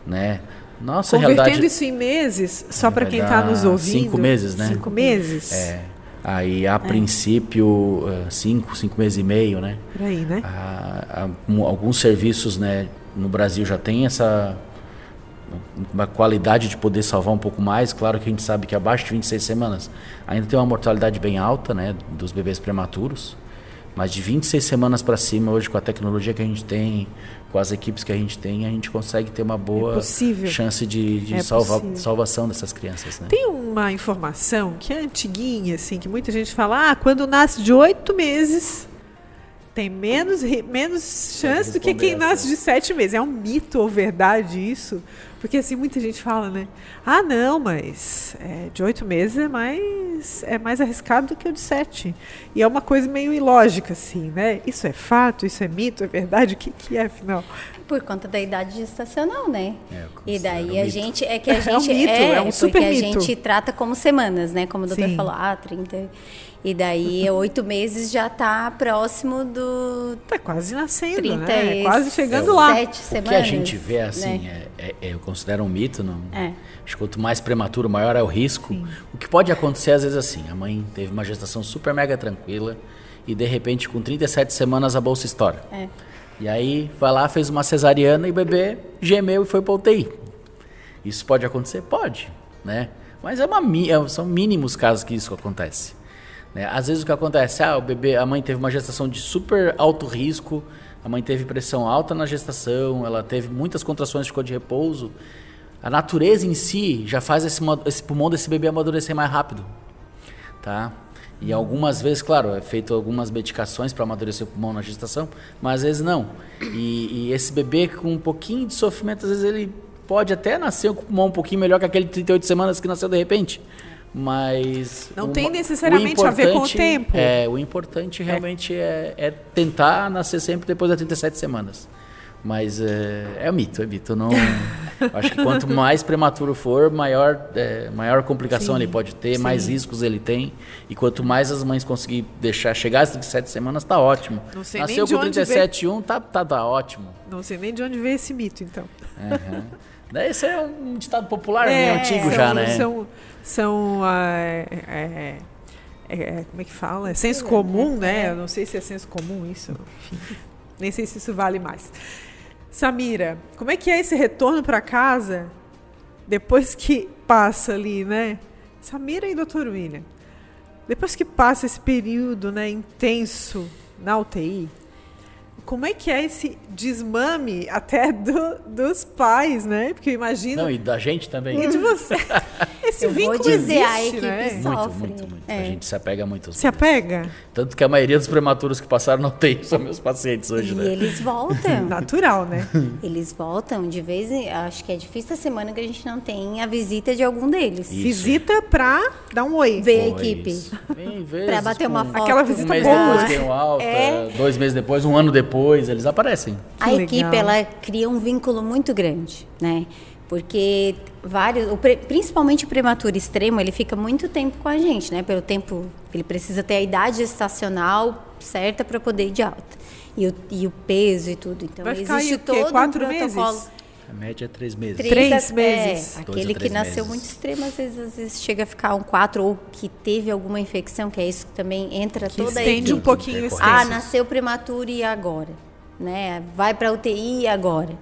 né? Nossa, Convertendo realidade isso em meses, só para quem está nos ouvindo. cinco meses, né? Cinco meses? É. Aí, a princípio, eh, cinco, cinco meses e meio, né? Por aí, né? A- a- alguns serviços, né, no Brasil já tem essa uma qualidade de poder salvar um pouco mais. Claro que a gente sabe que abaixo de 26 semanas ainda tem uma mortalidade bem alta, né, dos bebês prematuros. Mas de 26 semanas para cima, hoje, com a tecnologia que a gente tem, com as equipes que a gente tem, a gente consegue ter uma boa É chance de, de É salva- salvação dessas crianças. Né? Tem uma informação que é antiguinha, assim, que muita gente fala, ah, quando nasce de oito meses, tem menos, menos chance do que quem nasce de sete meses. É um mito ou verdade isso? Porque assim, muita gente fala, né? Ah, não, mas é, de oito meses é mais, é mais arriscado do que o de sete. E é uma coisa meio ilógica, assim, né? Isso é fato, isso é mito, é verdade? O que, que é, afinal? Por conta da idade gestacional, né? É, e daí um a mito. gente é que a É um gente mito, é um porque super a mito. gente trata como semanas, né? Como o doutor Sim. falou, ah, 30. E daí oito meses já tá próximo do Tá quase nascendo, 30 né? e Quase chegando lá. sete O semanas. que a gente vê assim, né? é, é- é- eu considero um mito, não. É. Acho que quanto mais prematuro, maior é o risco. O que pode acontecer às vezes assim, a mãe teve uma gestação super mega tranquila e de repente com 37 semanas a bolsa estoura. É. E aí vai lá, fez uma cesariana e o bebê gemeu e foi para UTI. Isso pode acontecer? Pode, né? Mas é uma, é- são mínimos casos que isso acontece. Né? Às vezes o que acontece, ah, o bebê, a mãe teve uma gestação de super alto risco, a mãe teve pressão alta na gestação, ela teve muitas contrações, ficou de repouso. A natureza em si já faz esse, esse pulmão desse bebê amadurecer mais rápido, tá? E algumas vezes, claro, é feito algumas medicações para amadurecer o pulmão na gestação, mas às vezes não. E, e esse bebê com um pouquinho de sofrimento, às vezes ele pode até nascer com o pulmão um pouquinho melhor que aquele 38 semanas que nasceu de repente. Mas. Não o tem necessariamente a ver com o tempo. É, o importante realmente é, é tentar nascer sempre depois das 37 semanas. Mas é, é mito, é mito. Não, acho que quanto mais prematuro for, maior, é, maior complicação Sim, ele pode ter, sim. mais riscos ele tem. E quanto mais as mães conseguir deixar chegar às 37 semanas, tá ótimo. Não sei nem Nasceu de com onde 37,1, tá, tá, tá ótimo. Não sei nem de onde veio esse mito, então. Uhum. Esse é um ditado popular, É, meio antigo são, já, né? São, são ah, é, é, como é que fala? É senso comum, né? Eu não sei se é senso comum isso. Enfim, nem sei se isso vale mais. Samira, como é que é esse retorno para casa depois que passa ali, né? Samira e Dr. William, depois que passa esse período, né, intenso na UTI, como é que é esse desmame até do, dos pais, né? Porque eu imagino. Não, e da gente também. E de você. Esse Eu vínculo vou dizer, existe, a equipe né? só- Muito, Sofre. muito, muito. É. A gente se apega muito. Se apega? Tanto que a maioria dos prematuros que passaram não tem, são meus pacientes hoje, E né? eles voltam. Natural, né? Eles voltam de vez em. Acho que é difícil a semana que a gente não tem a visita de algum deles. Isso. Visita pra dar um oi. Ver a equipe. Vem Pra bater uma foto. Aquela Um visita mês boa. depois tem um alta, É. dois meses depois, um ano depois, eles aparecem. A Que equipe legal. ela cria um vínculo muito grande, né? Porque vários, o pre- principalmente o prematuro extremo, ele fica muito tempo com a gente, né? Pelo tempo, ele precisa ter a idade gestacional certa para poder ir de alta. E o, e o peso e tudo. Então Vai ficar existe aí o quê? todo Quatro um protocolo. meses? A média é três meses. Três, Três a- meses. É, aquele que nasceu meses. muito extremo, às vezes, às vezes chega a ficar um quatro, ou que teve alguma infecção, que é isso que também entra Que toda a estende um pouquinho esse Ah, nasceu prematuro e agora? Né? Vai para UTI e agora?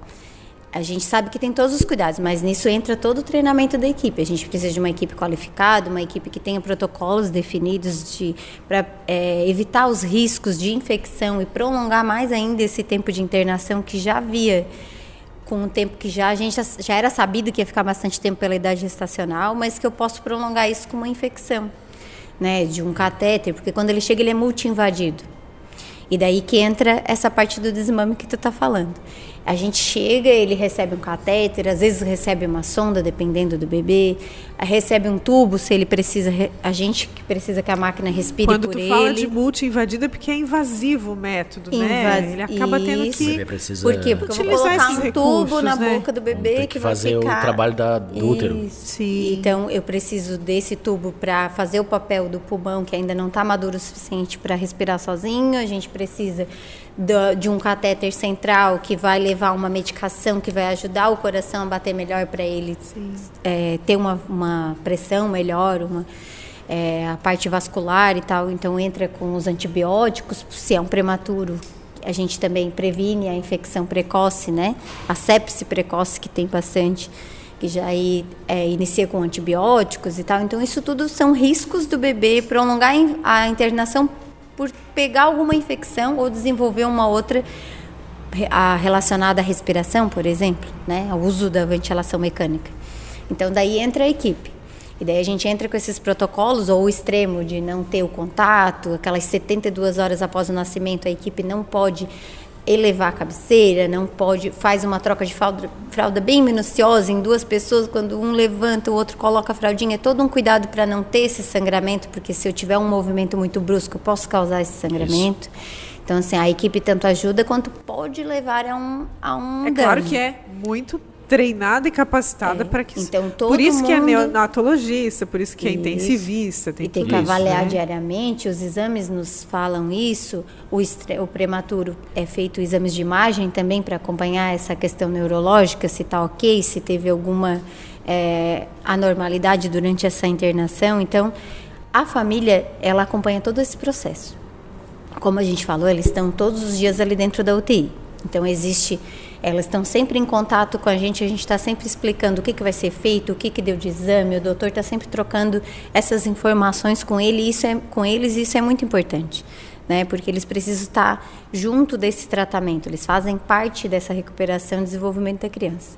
A gente sabe que tem todos os cuidados, mas nisso entra todo o treinamento da equipe. A gente precisa de uma equipe qualificada, uma equipe que tenha protocolos definidos para evitar os riscos de infecção e prolongar mais ainda esse tempo de internação que já havia com um tempo que já a gente já, já era sabido que ia ficar bastante tempo pela idade gestacional, mas que eu posso prolongar isso com uma infecção, né, de um catéter, porque quando ele chega ele é multi-invadido. E daí que entra essa parte do desmame que tu tá falando. A gente chega, ele recebe um catéter, às vezes recebe uma sonda, dependendo do bebê, recebe um tubo, se ele precisa, re- a gente que precisa que a máquina respire Quando por tu ele. fala de multi-invadida, é porque é invasivo o método, né? Invas- Ele acaba tendo Isso. O que. bebê precisa Por quê? Porque eu vou Utilizar colocar um tubo recursos, na né? boca do Vamos bebê ter que, que vai fazer o ficar... trabalho da- do útero. Sim. Então eu preciso desse tubo para fazer o papel do pulmão que ainda não está maduro o suficiente para respirar sozinho. A gente precisa de um catéter central que vai levar uma medicação que vai ajudar o coração a bater melhor para ele é, ter uma, uma pressão melhor, uma é, a parte vascular e tal. Então entra com os antibióticos, se é um prematuro. A gente também previne a infecção precoce, né? A sepse precoce que tem bastante, que já aí, é, inicia com antibióticos e tal. Então isso tudo são riscos do bebê prolongar a internação por pegar alguma infecção ou desenvolver uma outra relacionada à respiração, por exemplo, né, ao uso da ventilação mecânica. Então daí entra a equipe. E daí a gente entra com esses protocolos ou o extremo de não ter o contato, aquelas 72 horas após o nascimento a equipe não pode elevar a cabeceira, não pode, faz uma troca de fralda, fralda bem minuciosa em duas pessoas, quando um levanta, o outro coloca a fraldinha, é todo um cuidado para não ter esse sangramento, porque se eu tiver um movimento muito brusco, eu posso causar esse sangramento. Então, assim, a equipe tanto ajuda quanto pode levar a um, a um É claro dano. que é muito treinada e capacitada É. para que. Então, todo por isso que é mundo- neonatologista, por isso que é Isso. intensivista, tem e tem que isso, avaliar né? diariamente, os exames nos falam isso, o, estre- o prematuro é feito exames de imagem também para acompanhar essa questão neurológica, se está ok, se teve alguma é, anormalidade durante essa internação. Então, a família, ela acompanha todo esse processo. Como a gente falou, eles estão todos os dias ali dentro da UTI. Então, existe elas estão sempre em contato com a gente, a gente está sempre explicando o que, que vai ser feito, o que, que deu de exame, o doutor está sempre trocando essas informações com ele, isso é, com eles, e isso é muito importante, né? Porque eles precisam estar junto desse tratamento, eles fazem parte dessa recuperação e desenvolvimento da criança.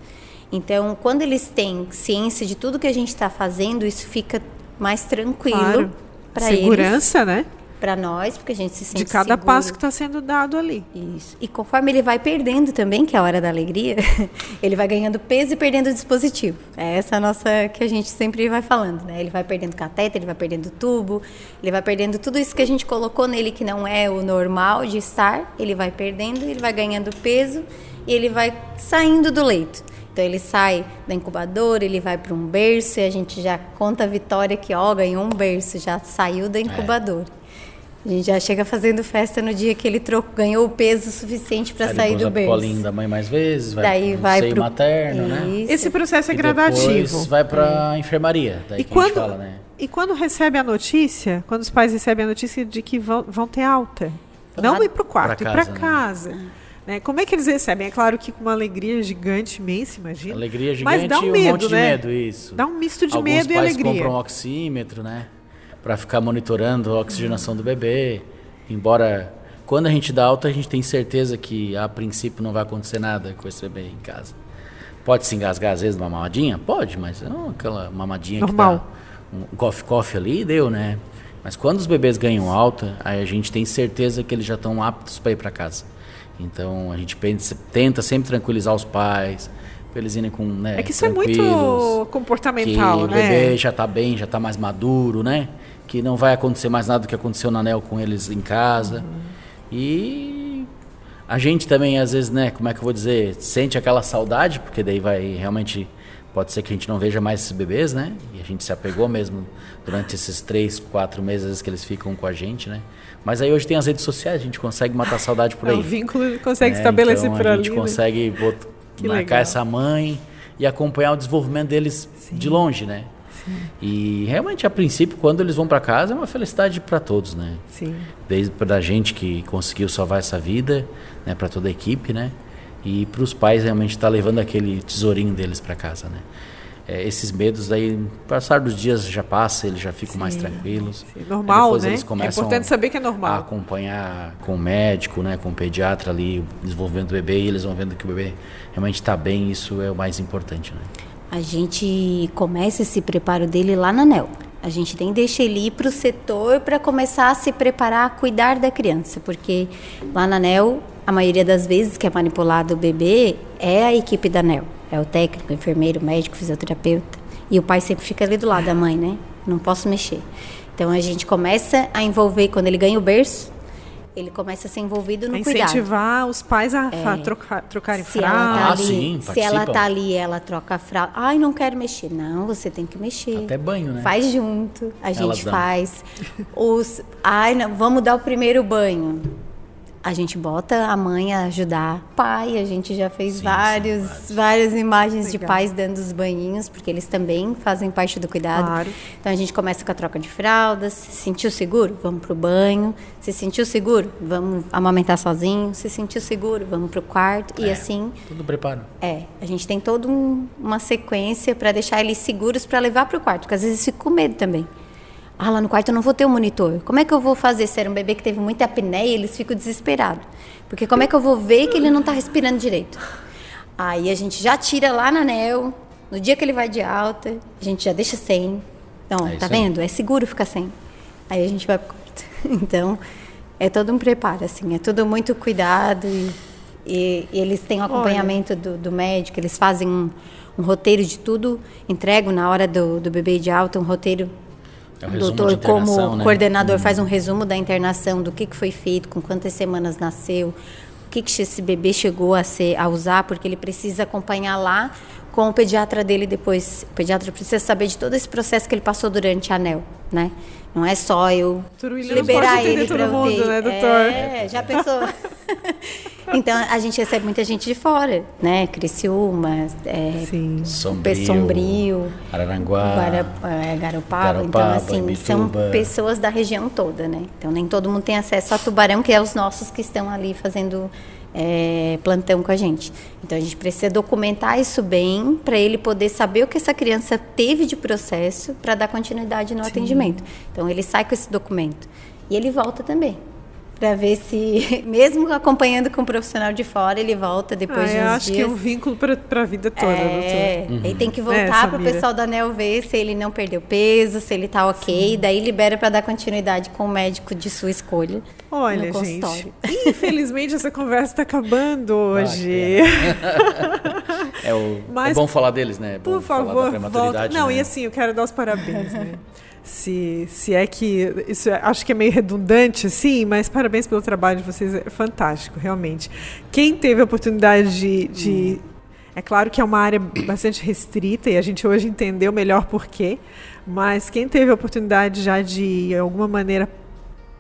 Então, quando eles têm ciência de tudo que a gente está fazendo, isso fica mais tranquilo Claro. para eles, Segurança, né? Para nós, porque a gente se sente De cada seguro. passo que está sendo dado ali. Isso. E conforme ele vai perdendo também, que é a hora da alegria, ele vai ganhando peso e perdendo o dispositivo. É essa a nossa que a gente sempre vai falando, né? Ele vai perdendo catéter, ele vai perdendo tubo, ele vai perdendo tudo isso que a gente colocou nele que não é o normal de estar, ele vai perdendo, ele vai ganhando peso e ele vai saindo do leito. Então ele sai da incubadora, ele vai para um berço e a gente já conta a vitória que ó, ganhou um berço, já saiu da incubadora. A gente já chega fazendo festa no dia que ele trocou, ganhou o peso suficiente para sair do vai pro colinho berço. da mãe mais vezes, vai Daí vai seio pro materno, né? Isso. Esse processo é E gradativo. depois vai pra enfermaria, daí E que a gente quando- fala, né? E quando recebe a notícia, quando os pais recebem a notícia de que vão, vão ter alta, não Lá- ir para o quarto, Pra ir para casa, né? casa. né? Como é que eles recebem? É claro que com uma alegria gigante, imensa, imagina. Alegria Mas gigante dá um e um medo, monte de né? medo, isso. Dá um misto de Alguns medo e pais alegria. compram um oxímetro, né? Pra ficar monitorando a oxigenação do bebê. Embora quando a gente dá alta, a gente tem certeza que a princípio não vai acontecer nada com esse bebê em casa. Pode se engasgar às vezes numa mamadinha? Pode, mas não aquela mamadinha Normal. que tá um coffee-coffee ali, deu, né? Mas quando os bebês ganham alta, aí a gente tem certeza que eles já estão aptos para ir para casa. Então a gente pensa- tenta sempre tranquilizar os pais, para eles irem com, né, É que isso é muito comportamental, que o né? bebê já está bem, já está mais maduro, né? Que não vai acontecer mais nada do que aconteceu na Anel com eles em casa. E a gente também, às vezes, né? Como é que eu vou dizer? Sente aquela saudade, porque daí vai realmente. Pode ser que a gente não veja mais esses bebês, né? E a gente se apegou mesmo durante esses três, quatro meses que eles ficam com a gente, né? Mas aí hoje tem as redes sociais, a gente consegue matar a saudade por É, aí. o vínculo consegue É, estabelecer então por a ali. gente né? consegue bot- Que marcar legal. essa mãe e acompanhar o desenvolvimento deles de longe, né? E realmente, a princípio, quando eles vão para casa, é uma felicidade para todos, né? Sim. Desde para gente que conseguiu salvar essa vida, né, para toda a equipe, né? E para os pais realmente estar levando aquele tesourinho deles para casa, né? É, esses medos aí, passar dos dias já passa, eles já ficam mais tranquilos. Sim, normal, né? eles É importante saber que é a normal. acompanhar com o médico, né, com o pediatra ali, o desenvolvimento do bebê, e eles vão vendo que o bebê realmente está bem, isso é o mais importante, né? A gente começa esse preparo dele lá na ANEL. A gente nem deixa ele ir para o setor para começar a se preparar a cuidar da criança, porque lá na ANEL, a maioria das vezes que é manipulado o bebê é a equipe da ANEL. É o técnico, o enfermeiro, o médico, o fisioterapeuta. E o pai sempre fica ali do lado da mãe, né? Não posso mexer. Então a gente começa a envolver, quando ele ganha o berço, ele começa a ser envolvido no A cuidado. incentivar os pais a fa- trocar, trocarem Se ela fralda. tá Ah, ali, sim, se ela tá ali, ela troca a fralda. Ai, não quero mexer. Não, você tem que mexer. Até banho, né? Faz junto, a Elas gente dão. faz. Os, ai, não, vamos dar o primeiro banho. A gente bota a mãe a ajudar. Pai, a gente já fez Sim, sim, vários, vários. várias imagens de Legal. pais dando os banhinhos, porque eles também fazem parte do cuidado. Claro. Então a gente começa com a troca de fraldas. Se sentiu seguro? Vamos pro banho. Se sentiu seguro? Vamos amamentar sozinho. Se sentiu seguro? Vamos pro quarto. E É. assim Tudo preparo. é, a gente tem toda um- uma sequência para deixar eles seguros para levar para o quarto, porque às vezes fica com medo também. Ah, lá no quarto eu não vou ter um monitor. Como é que eu vou fazer? Se era um bebê que teve muita apneia, eles ficam desesperados. Porque como é que eu vou ver que ele não está respirando direito? Aí a gente já tira lá na anel, no dia que ele vai de alta, a gente já deixa sem. Então, É tá isso aí. vendo? É seguro ficar sem. Aí a gente vai pro quarto. Então, é todo um preparo, assim, é tudo muito cuidado e, e- e eles têm o acompanhamento do, do médico, eles fazem um, um roteiro de tudo, entregam na hora do, do bebê de alta um roteiro. É o doutor, como né? coordenador, faz um resumo da internação, do que, que foi feito, com quantas semanas nasceu, o que, que esse bebê chegou a, ser, a usar, porque ele precisa acompanhar lá com o pediatra dele depois. O pediatra precisa saber de todo esse processo que ele passou durante a ANEL, né? Não é só eu liberar ele para mundo, UTI. né, doutor? É, já pensou? então, a gente recebe muita gente de fora, né? Criciúma, é, Sim. Sombrio, Sombrio, Araranguá, Guara, é, Garopaba. Então, assim, são Imbituba. pessoas da região toda, né? Então, nem todo mundo tem acesso a Tubarão, que é os nossos que estão ali fazendo é, plantão com a gente. Então, a gente precisa documentar isso bem para ele poder saber o que essa criança teve de processo para dar continuidade no atendimento. Então, ele sai com esse documento. E ele volta também. Para ver se, mesmo acompanhando com um profissional de fora, ele volta depois Ah, de eu uns acho dias. que é um vínculo para a vida toda, É, doutor. aí tem que É, voltar para o pessoal da ANEL ver se ele não perdeu peso, se ele tá ok, daí libera para dar continuidade com o médico de sua escolha. Olha, no consultório. gente, infelizmente essa conversa está acabando Ah, hoje. É, o, Mas- é bom falar deles, né? É bom Por falar da favor, volta. prematuridade, Não, né? e assim, eu quero dar os parabéns, né? Se, se é que. Isso é- acho que é meio redundante, sim, mas parabéns pelo trabalho de vocês, é fantástico, realmente. Quem teve a oportunidade de. de- é claro que é uma área bastante restrita e a gente hoje entendeu melhor por quê, mas quem teve a oportunidade já de, de alguma maneira,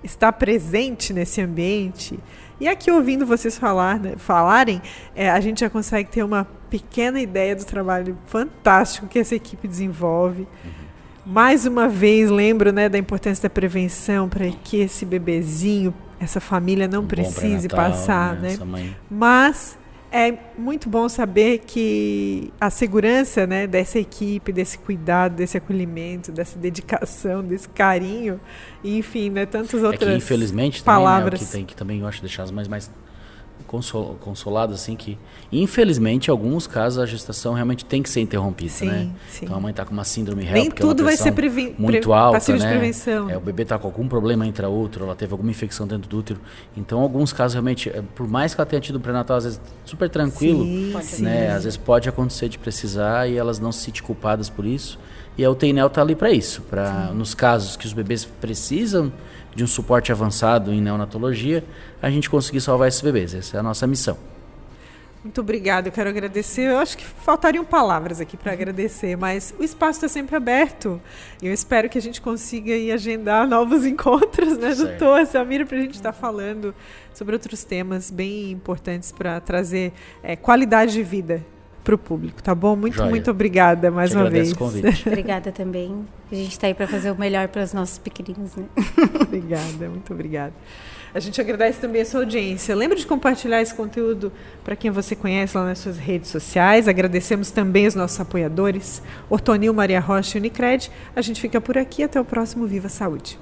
estar presente nesse ambiente. E aqui ouvindo vocês falar, né, falarem, é, a gente já consegue ter uma pequena ideia do trabalho fantástico que essa equipe desenvolve. Mais uma vez lembro né, da importância da prevenção para que esse bebezinho, essa família não um precise passar, né? né? Mas é muito bom saber que a segurança né, dessa equipe, desse cuidado, desse acolhimento, dessa dedicação, desse carinho, enfim, né, tantas outras é que, infelizmente, palavras. Também, né, que tem que também eu acho deixar as mães mais consol, consolado assim que infelizmente em alguns casos a gestação realmente tem que ser interrompida, sim, né? Sim. Então a mãe está com uma síndrome REL, Nem tudo é vai ser previ muito alta, né? prevenção. É, o bebê está com algum problema outro, ela teve alguma infecção dentro do útero. Então alguns casos realmente, é, por mais que ela tenha tido um pré-natal às vezes super tranquilo, sim, né? Às vezes pode acontecer de precisar e elas não se sentem culpadas por isso. E a UTI está ali para isso, para nos casos que os bebês precisam de um suporte avançado em neonatologia, a gente conseguir salvar esses bebês. Essa é a nossa missão. Muito obrigada, eu quero agradecer. Eu acho que faltariam palavras aqui para agradecer, mas o espaço está sempre aberto. E eu espero que a gente consiga aí agendar novos encontros, né, certo. doutor Samira, para a gente estar tá falando sobre outros temas bem importantes para trazer é, qualidade de vida para o público, tá bom? Muito, Joia. muito obrigada mais Te uma vez. obrigada também. A gente está aí para fazer o melhor para os nossos pequeninos, né? obrigada, muito obrigada. A gente agradece também a sua audiência. Lembre de compartilhar esse conteúdo para quem você conhece lá nas suas redes sociais. Agradecemos também os nossos apoiadores, Ortonil, Maria Rocha e Unicred. A gente fica por aqui. Até o próximo Viva Saúde.